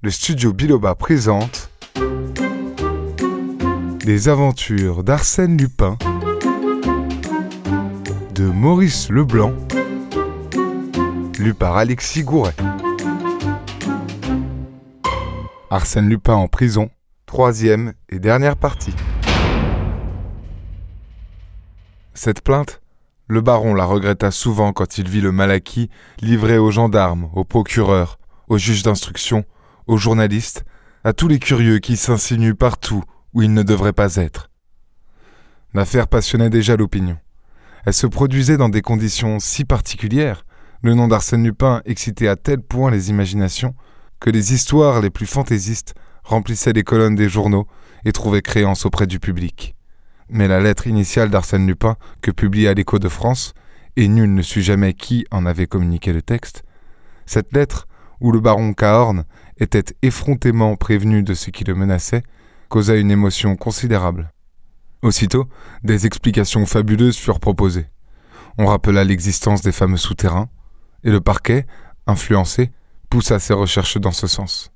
le studio Biloba présente Les aventures d'Arsène Lupin de Maurice Leblanc, lu par Alexis Gouret. Arsène Lupin en prison, troisième et dernière partie. Cette plainte, le baron la regretta souvent quand il vit le mal acquis livré aux gendarmes, aux procureurs, aux juges d'instruction, aux journalistes, à tous les curieux qui s'insinuent partout où ils ne devraient pas être. L'affaire passionnait déjà l'opinion. Elle se produisait dans des conditions si particulières, le nom d'Arsène Lupin excitait à tel point les imaginations, que les histoires les plus fantaisistes remplissaient les colonnes des journaux et trouvaient créance auprès du public mais la lettre initiale d'Arsène Lupin, que publia l'Écho de France, et nul ne sut jamais qui en avait communiqué le texte, cette lettre, où le baron Cahorn était effrontément prévenu de ce qui le menaçait, causa une émotion considérable. Aussitôt, des explications fabuleuses furent proposées. On rappela l'existence des fameux souterrains, et le parquet, influencé, poussa ses recherches dans ce sens.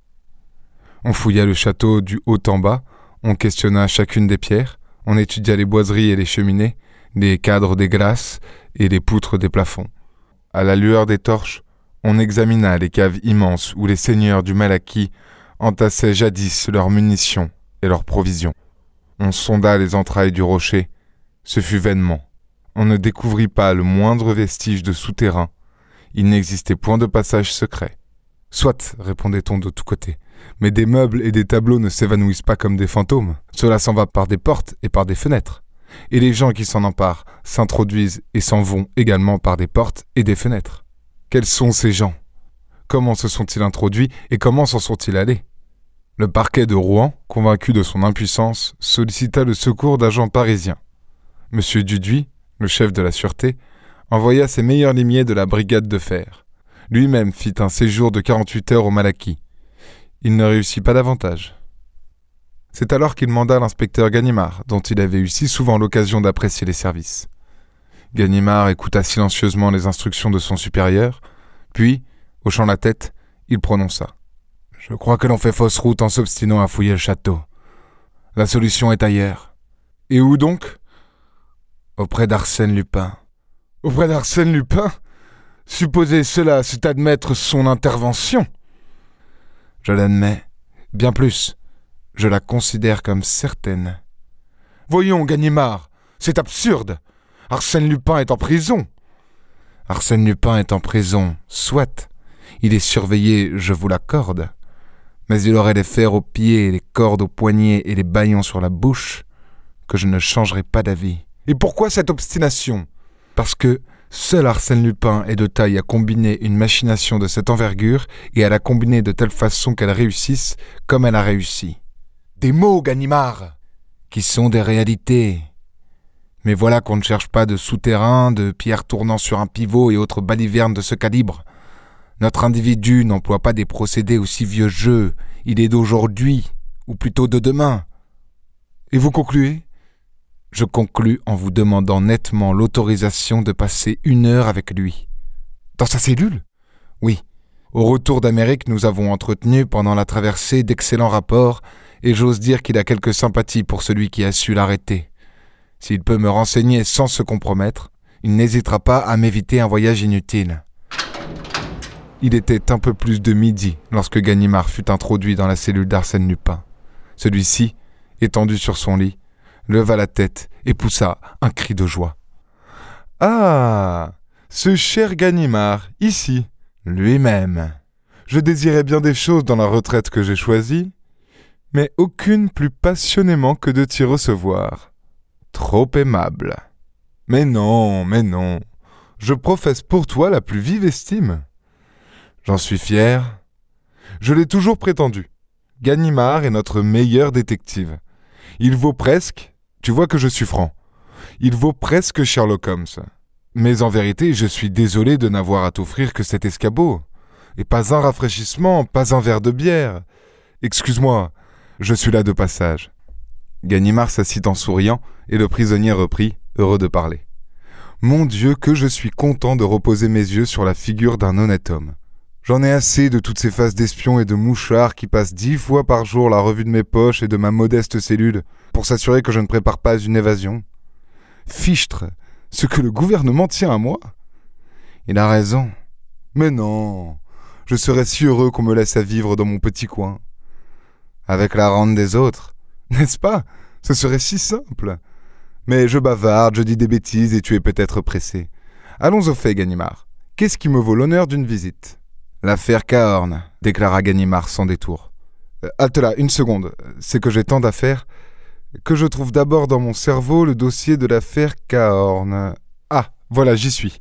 On fouilla le château du haut en bas, on questionna chacune des pierres, on étudia les boiseries et les cheminées, les cadres des glaces et les poutres des plafonds. À la lueur des torches, on examina les caves immenses où les seigneurs du Malaki entassaient jadis leurs munitions et leurs provisions. On sonda les entrailles du rocher. Ce fut vainement. On ne découvrit pas le moindre vestige de souterrain. Il n'existait point de passage secret. Soit, répondait-on de tous côtés, mais des meubles et des tableaux ne s'évanouissent pas comme des fantômes. Cela s'en va par des portes et par des fenêtres. Et les gens qui s'en emparent s'introduisent et s'en vont également par des portes et des fenêtres. Quels sont ces gens? Comment se sont-ils introduits et comment s'en sont-ils allés? Le parquet de Rouen, convaincu de son impuissance, sollicita le secours d'agents parisiens. M. Duduy, le chef de la sûreté, envoya ses meilleurs limiers de la brigade de fer. Lui-même fit un séjour de 48 heures au Malaquis il ne réussit pas davantage. C'est alors qu'il manda l'inspecteur Ganimard, dont il avait eu si souvent l'occasion d'apprécier les services. Ganimard écouta silencieusement les instructions de son supérieur, puis, hochant la tête, il prononça. Je crois que l'on fait fausse route en s'obstinant à fouiller le château. La solution est ailleurs. Et où donc? Auprès d'Arsène Lupin. Auprès d'Arsène Lupin? Supposer cela, c'est admettre son intervention. Je l'admets. Bien plus. Je la considère comme certaine. Voyons, Ganimard, c'est absurde. Arsène Lupin est en prison. Arsène Lupin est en prison, soit. Il est surveillé, je vous l'accorde. Mais il aurait les fers aux pieds, les cordes aux poignets et les baillons sur la bouche, que je ne changerai pas d'avis. Et pourquoi cette obstination? Parce que Seul Arsène Lupin est de taille à combiner une machination de cette envergure et à la combiner de telle façon qu'elle réussisse comme elle a réussi. Des mots, Ganimard Qui sont des réalités. Mais voilà qu'on ne cherche pas de souterrain, de pierres tournant sur un pivot et autres balivernes de ce calibre. Notre individu n'emploie pas des procédés aussi vieux jeux, il est d'aujourd'hui, ou plutôt de demain. Et vous concluez? Je conclus en vous demandant nettement l'autorisation de passer une heure avec lui. Dans sa cellule? Oui. Au retour d'Amérique, nous avons entretenu pendant la traversée d'excellents rapports, et j'ose dire qu'il a quelque sympathie pour celui qui a su l'arrêter. S'il peut me renseigner sans se compromettre, il n'hésitera pas à m'éviter un voyage inutile. Il était un peu plus de midi lorsque Ganimard fut introduit dans la cellule d'Arsène Lupin. Celui-ci, étendu sur son lit, leva la tête et poussa un cri de joie. Ah Ce cher Ganimard, ici, lui-même. Je désirais bien des choses dans la retraite que j'ai choisie, mais aucune plus passionnément que de t'y recevoir. Trop aimable. Mais non, mais non. Je professe pour toi la plus vive estime. J'en suis fier. Je l'ai toujours prétendu. Ganimard est notre meilleur détective. Il vaut presque, tu vois que je suis franc. Il vaut presque Sherlock Holmes. Mais en vérité, je suis désolé de n'avoir à t'offrir que cet escabeau. Et pas un rafraîchissement, pas un verre de bière. Excuse-moi, je suis là de passage. Ganimard s'assit en souriant, et le prisonnier reprit, heureux de parler. Mon Dieu, que je suis content de reposer mes yeux sur la figure d'un honnête homme. J'en ai assez de toutes ces faces d'espions et de mouchards qui passent dix fois par jour la revue de mes poches et de ma modeste cellule pour s'assurer que je ne prépare pas une évasion. Fichtre, ce que le gouvernement tient à moi Il a raison. Mais non, je serais si heureux qu'on me laisse à vivre dans mon petit coin. Avec la rente des autres, n'est-ce pas? Ce serait si simple. Mais je bavarde, je dis des bêtises et tu es peut-être pressé. Allons au fait, Ganimard. Qu'est-ce qui me vaut l'honneur d'une visite? L'affaire Cahorn, déclara Ganimard sans détour. Euh, halte là, une seconde. C'est que j'ai tant d'affaires que je trouve d'abord dans mon cerveau le dossier de l'affaire Cahorn. Ah, voilà, j'y suis.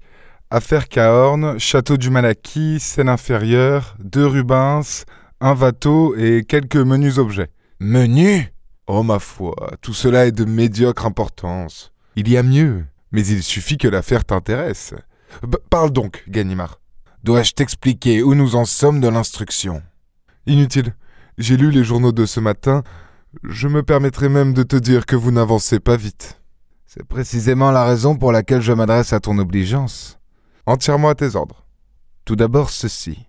Affaire Cahorn, château du Malaquis, scène inférieure, deux Rubens, un Watteau et quelques menus objets. Menus? Oh ma foi, tout cela est de médiocre importance. Il y a mieux, mais il suffit que l'affaire t'intéresse. parle donc, Ganimard. Dois-je t'expliquer où nous en sommes de l'instruction? Inutile. J'ai lu les journaux de ce matin. Je me permettrai même de te dire que vous n'avancez pas vite. C'est précisément la raison pour laquelle je m'adresse à ton obligeance. Entièrement à tes ordres. Tout d'abord ceci.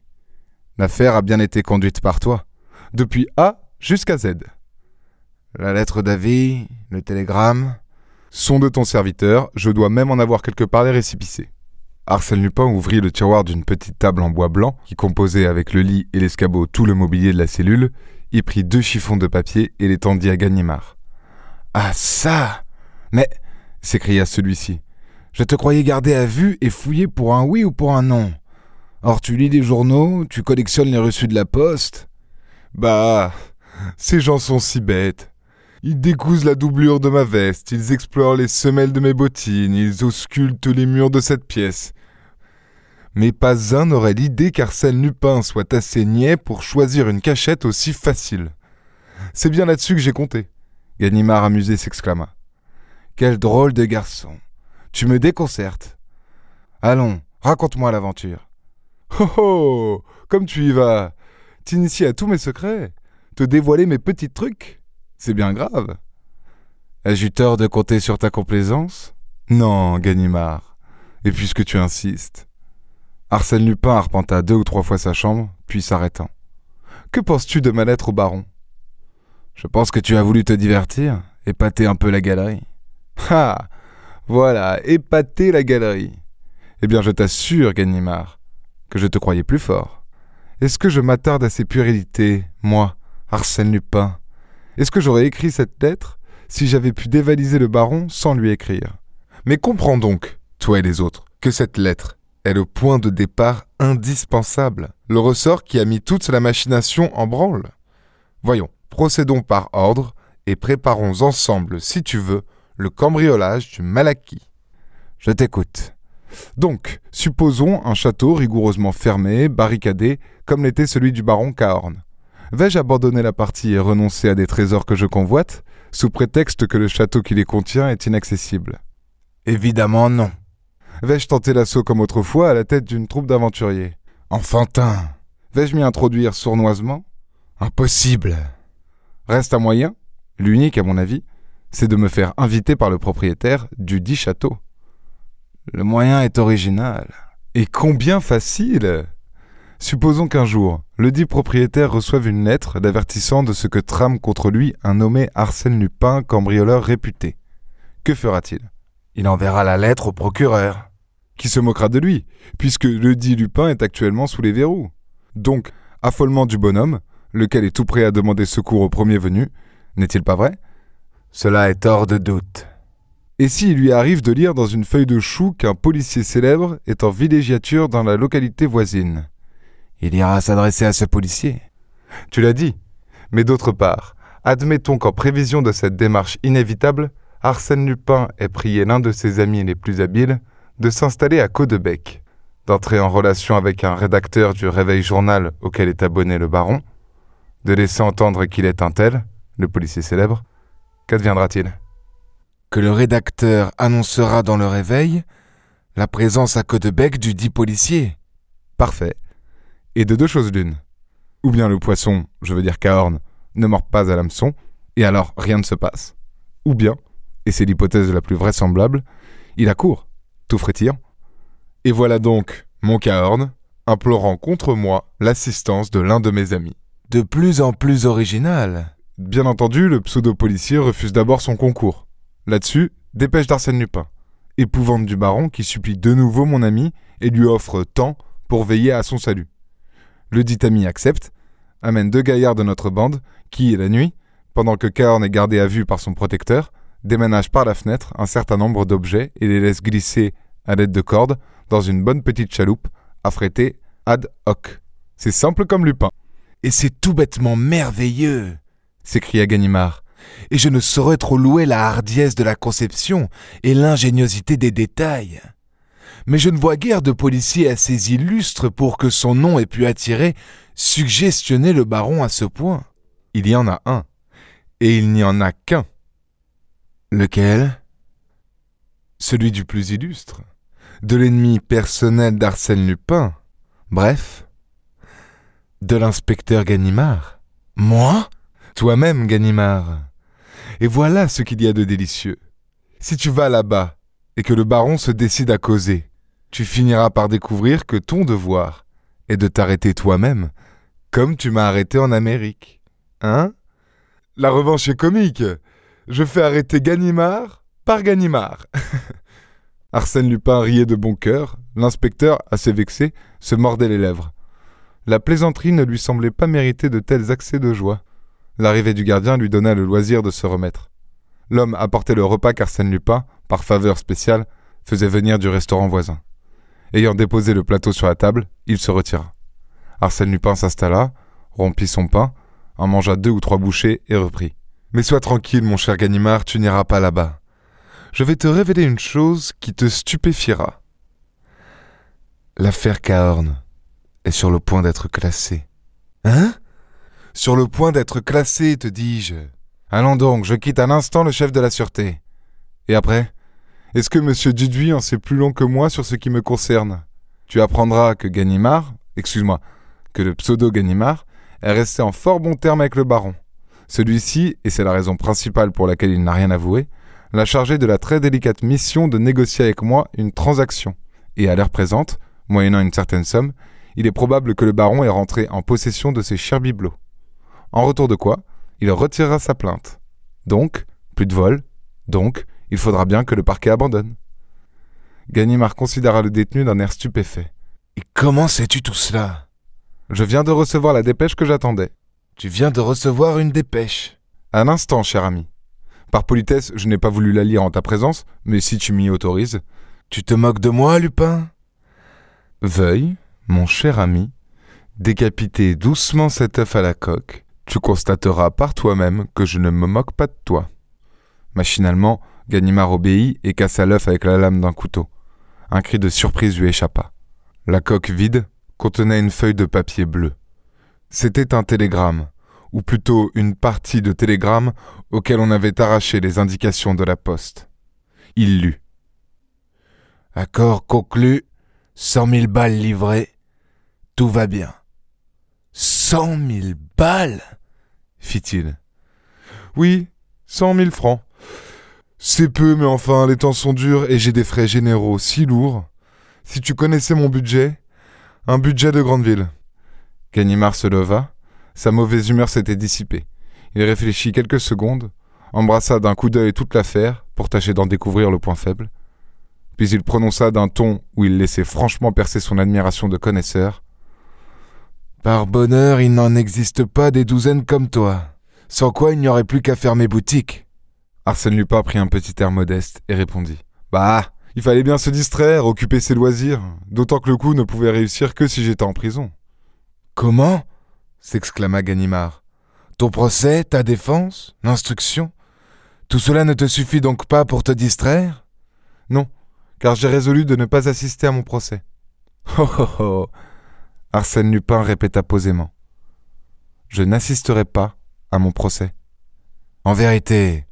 L'affaire a bien été conduite par toi, depuis A jusqu'à Z. La lettre d'avis, le télégramme sont de ton serviteur, je dois même en avoir quelque part les récipicés. Arsène Lupin ouvrit le tiroir d'une petite table en bois blanc qui composait avec le lit et l'escabeau tout le mobilier de la cellule, y prit deux chiffons de papier et les tendit à Ganimard. Ah ça Mais s'écria celui-ci. Je te croyais garder à vue et fouiller pour un oui ou pour un non. Or tu lis des journaux, tu collectionnes les reçus de la poste. Bah, ces gens sont si bêtes. Ils décousent la doublure de ma veste, ils explorent les semelles de mes bottines, ils auscultent les murs de cette pièce. Mais pas un n'aurait l'idée qu'Arsène Lupin soit assez niais pour choisir une cachette aussi facile. C'est bien là-dessus que j'ai compté. Ganimard amusé s'exclama. Quel drôle de garçon. Tu me déconcertes. Allons, raconte-moi l'aventure. Oh oh Comme tu y vas T'inities à tous mes secrets Te dévoiler mes petits trucs c'est bien grave. Ai-je eu tort de compter sur ta complaisance? Non, Ganimard. Et puisque tu insistes. Arsène Lupin arpenta deux ou trois fois sa chambre, puis s'arrêtant. Que penses-tu de ma lettre au baron? Je pense que tu as voulu te divertir, épater un peu la galerie. Ah Voilà, épater la galerie. Eh bien, je t'assure, Ganimard, que je te croyais plus fort. Est-ce que je m'attarde à ces puérilités, moi, Arsène Lupin? Est-ce que j'aurais écrit cette lettre si j'avais pu dévaliser le baron sans lui écrire? Mais comprends donc, toi et les autres, que cette lettre est le point de départ indispensable, le ressort qui a mis toute la machination en branle. Voyons, procédons par ordre et préparons ensemble, si tu veux, le cambriolage du Malaki. Je t'écoute. Donc, supposons un château rigoureusement fermé, barricadé, comme l'était celui du baron Cahorn. Vais-je abandonner la partie et renoncer à des trésors que je convoite, sous prétexte que le château qui les contient est inaccessible? Évidemment non. Vais-je tenter l'assaut comme autrefois à la tête d'une troupe d'aventuriers? Enfantin. Vais-je m'y introduire sournoisement? Impossible. Reste un moyen, l'unique à mon avis, c'est de me faire inviter par le propriétaire du dit château. Le moyen est original. Et combien facile Supposons qu'un jour, le dit propriétaire reçoive une lettre d'avertissant de ce que trame contre lui un nommé Arsène Lupin, cambrioleur réputé. Que fera-t-il? Il enverra la lettre au procureur, qui se moquera de lui, puisque le dit Lupin est actuellement sous les verrous? Donc, affolement du bonhomme, lequel est tout prêt à demander secours au premier venu, n'est-il pas vrai? Cela est hors de doute. Et s'il lui arrive de lire dans une feuille de chou qu'un policier célèbre est en villégiature dans la localité voisine? Il ira s'adresser à ce policier. Tu l'as dit. Mais d'autre part, admettons qu'en prévision de cette démarche inévitable, Arsène Lupin ait prié l'un de ses amis les plus habiles de s'installer à Caudebec, d'entrer en relation avec un rédacteur du Réveil Journal auquel est abonné le baron, de laisser entendre qu'il est un tel, le policier célèbre. Qu'adviendra-t-il? Que le rédacteur annoncera dans le Réveil la présence à Caudebec du dit policier. Parfait et de deux choses l'une. Ou bien le poisson, je veux dire Cahorn, ne mord pas à l'hameçon, et alors rien ne se passe. Ou bien, et c'est l'hypothèse la plus vraisemblable, il accourt, tout frétillant. Et voilà donc mon Cahorn, implorant contre moi l'assistance de l'un de mes amis. De plus en plus original. Bien entendu, le pseudo-policier refuse d'abord son concours. Là-dessus, dépêche d'Arsène Lupin, épouvante du baron qui supplie de nouveau mon ami et lui offre tant pour veiller à son salut. Le dit ami accepte, amène deux gaillards de notre bande qui, la nuit, pendant que Caorn est gardé à vue par son protecteur, déménage par la fenêtre un certain nombre d'objets et les laisse glisser à l'aide de cordes dans une bonne petite chaloupe affrétée ad hoc. C'est simple comme Lupin. Et c'est tout bêtement merveilleux s'écria Ganimard. Et je ne saurais trop louer la hardiesse de la conception et l'ingéniosité des détails. Mais je ne vois guère de policier assez illustre pour que son nom ait pu attirer, suggestionner le baron à ce point. Il y en a un, et il n'y en a qu'un. Lequel? Celui du plus illustre, de l'ennemi personnel d'Arsène Lupin, bref, de l'inspecteur Ganimard. Moi? Toi-même, Ganimard. Et voilà ce qu'il y a de délicieux. Si tu vas là-bas et que le baron se décide à causer, tu finiras par découvrir que ton devoir est de t'arrêter toi-même, comme tu m'as arrêté en Amérique. Hein? La revanche est comique. Je fais arrêter Ganimard par Ganimard. Arsène Lupin riait de bon cœur, l'inspecteur, assez vexé, se mordait les lèvres. La plaisanterie ne lui semblait pas mériter de tels accès de joie. L'arrivée du gardien lui donna le loisir de se remettre. L'homme apportait le repas qu'Arsène Lupin, par faveur spéciale, faisait venir du restaurant voisin. Ayant déposé le plateau sur la table, il se retira. Arsène Lupin s'installa, rompit son pain, en mangea deux ou trois bouchées et reprit. Mais sois tranquille, mon cher Ganimard, tu n'iras pas là-bas. Je vais te révéler une chose qui te stupéfiera. L'affaire Cahorn est sur le point d'être classée. Hein? Sur le point d'être classée, te dis-je. Allons donc, je quitte à l'instant le chef de la sûreté. Et après? Est-ce que M. Duduy en sait plus long que moi sur ce qui me concerne? Tu apprendras que Ganimard, excuse-moi, que le pseudo Ganimard est resté en fort bon terme avec le baron. Celui-ci, et c'est la raison principale pour laquelle il n'a rien avoué, l'a chargé de la très délicate mission de négocier avec moi une transaction. Et à l'heure présente, moyennant une certaine somme, il est probable que le baron est rentré en possession de ses chers bibelots. En retour de quoi, il retirera sa plainte. Donc, plus de vol. Donc, il faudra bien que le parquet abandonne. Ganimard considéra le détenu d'un air stupéfait. Et comment sais-tu tout cela? Je viens de recevoir la dépêche que j'attendais. Tu viens de recevoir une dépêche. Un instant, cher ami. Par politesse, je n'ai pas voulu la lire en ta présence, mais si tu m'y autorises. Tu te moques de moi, Lupin? Veuille, mon cher ami, décapiter doucement cet œuf à la coque, tu constateras par toi-même que je ne me moque pas de toi. Machinalement, Ganimard obéit et cassa l'œuf avec la lame d'un couteau. Un cri de surprise lui échappa. La coque vide contenait une feuille de papier bleu. C'était un télégramme, ou plutôt une partie de télégramme auquel on avait arraché les indications de la poste. Il lut. Accord conclu, cent mille balles livrées, tout va bien. Cent mille balles? fit-il. Oui, cent mille francs. C'est peu, mais enfin, les temps sont durs et j'ai des frais généraux si lourds. Si tu connaissais mon budget, un budget de grande ville. Ganimard se leva. Sa mauvaise humeur s'était dissipée. Il réfléchit quelques secondes, embrassa d'un coup d'œil toute l'affaire pour tâcher d'en découvrir le point faible. Puis il prononça d'un ton où il laissait franchement percer son admiration de connaisseur. Par bonheur, il n'en existe pas des douzaines comme toi, sans quoi il n'y aurait plus qu'à fermer boutique. Arsène Lupin prit un petit air modeste et répondit. Bah, il fallait bien se distraire, occuper ses loisirs, d'autant que le coup ne pouvait réussir que si j'étais en prison. Comment? s'exclama Ganimard. Ton procès, ta défense, l'instruction? Tout cela ne te suffit donc pas pour te distraire? Non, car j'ai résolu de ne pas assister à mon procès. Oh oh oh Arsène Lupin répéta posément. Je n'assisterai pas à mon procès. En vérité.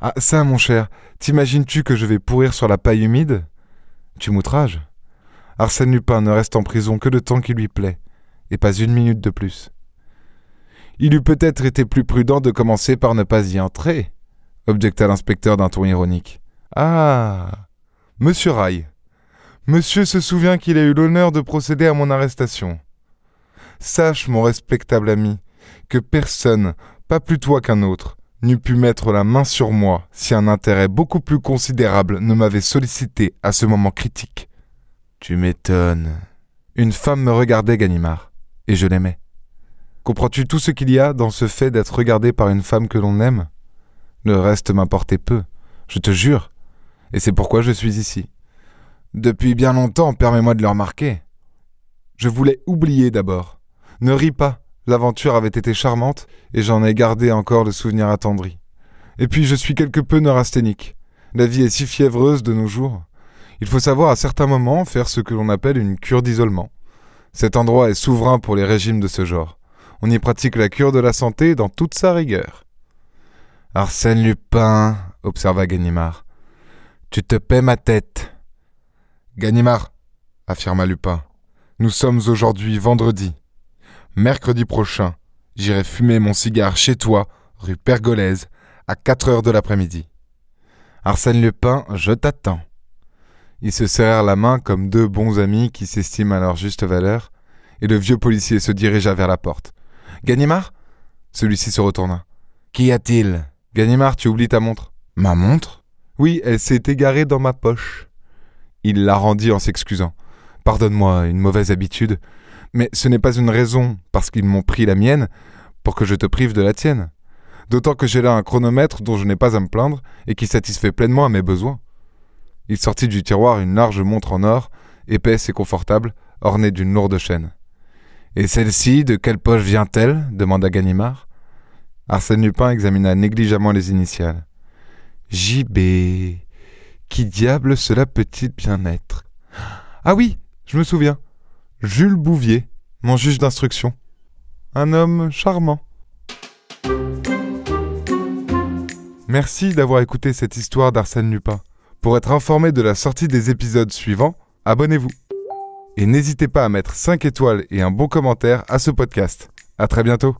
Ah, ça, mon cher, t'imagines-tu que je vais pourrir sur la paille humide? Tu m'outrages. Arsène Lupin ne reste en prison que le temps qui lui plaît et pas une minute de plus. Il eût peut-être été plus prudent de commencer par ne pas y entrer, objecta l'inspecteur d'un ton ironique. Ah Monsieur Rail. Monsieur se souvient qu'il a eu l'honneur de procéder à mon arrestation. Sache, mon respectable ami, que personne, pas plus toi qu'un autre, n'eût pu mettre la main sur moi si un intérêt beaucoup plus considérable ne m'avait sollicité à ce moment critique. Tu m'étonnes. Une femme me regardait, Ganimard, et je l'aimais. Comprends-tu tout ce qu'il y a dans ce fait d'être regardé par une femme que l'on aime? Le reste m'importait peu, je te jure, et c'est pourquoi je suis ici. Depuis bien longtemps, permets-moi de le remarquer. Je voulais oublier d'abord. Ne ris pas, l'aventure avait été charmante, et j'en ai gardé encore le souvenir attendri. Et puis je suis quelque peu neurasthénique. La vie est si fiévreuse de nos jours. Il faut savoir à certains moments faire ce que l'on appelle une cure d'isolement. Cet endroit est souverain pour les régimes de ce genre. On y pratique la cure de la santé dans toute sa rigueur. Arsène Lupin, observa Ganimard. Tu te paies ma tête. Ganimard, affirma Lupin, nous sommes aujourd'hui vendredi. Mercredi prochain, j'irai fumer mon cigare chez toi, rue Pergolèse, à quatre heures de l'après-midi. Arsène Lupin, je t'attends. Ils se serrèrent la main comme deux bons amis qui s'estiment à leur juste valeur, et le vieux policier se dirigea vers la porte. Ganimard Celui-ci se retourna. Qu'y a-t-il Ganimard, tu oublies ta montre? Ma montre? Oui, elle s'est égarée dans ma poche. Il la rendit en s'excusant. Pardonne-moi, une mauvaise habitude. Mais ce n'est pas une raison, parce qu'ils m'ont pris la mienne, pour que je te prive de la tienne. D'autant que j'ai là un chronomètre dont je n'ai pas à me plaindre et qui satisfait pleinement à mes besoins. Il sortit du tiroir une large montre en or, épaisse et confortable, ornée d'une lourde chaîne. Et celle-ci, de quelle poche vient-elle? demanda Ganimard. Arsène Lupin examina négligemment les initiales. JB. Qui diable cela peut-il bien être? Ah oui, je me souviens. Jules Bouvier, mon juge d'instruction. Un homme charmant. Merci d'avoir écouté cette histoire d'Arsène Lupin. Pour être informé de la sortie des épisodes suivants, abonnez-vous. Et n'hésitez pas à mettre 5 étoiles et un bon commentaire à ce podcast. À très bientôt.